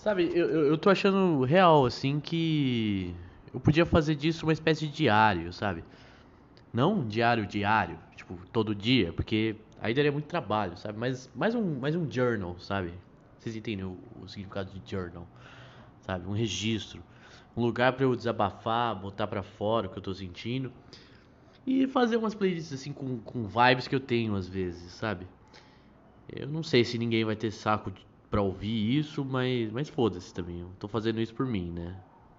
Sabe, eu, eu, tô achando real, assim, que eu podia fazer disso uma espécie de diário, sabe? Não um diário diário, tipo, todo dia, porque aí daria muito trabalho, sabe? Mas mais um, mais um journal, sabe? Vocês entendem o, o significado de journal, sabe? Um registro. Um lugar pra eu desabafar, botar pra fora o que eu tô sentindo. E fazer umas playlists, assim, com, com vibes que eu tenho às vezes, sabe? Eu não sei se ninguém vai ter saco pra ouvir isso, mas, mas foda-se também. Eu tô fazendo isso por mim, né?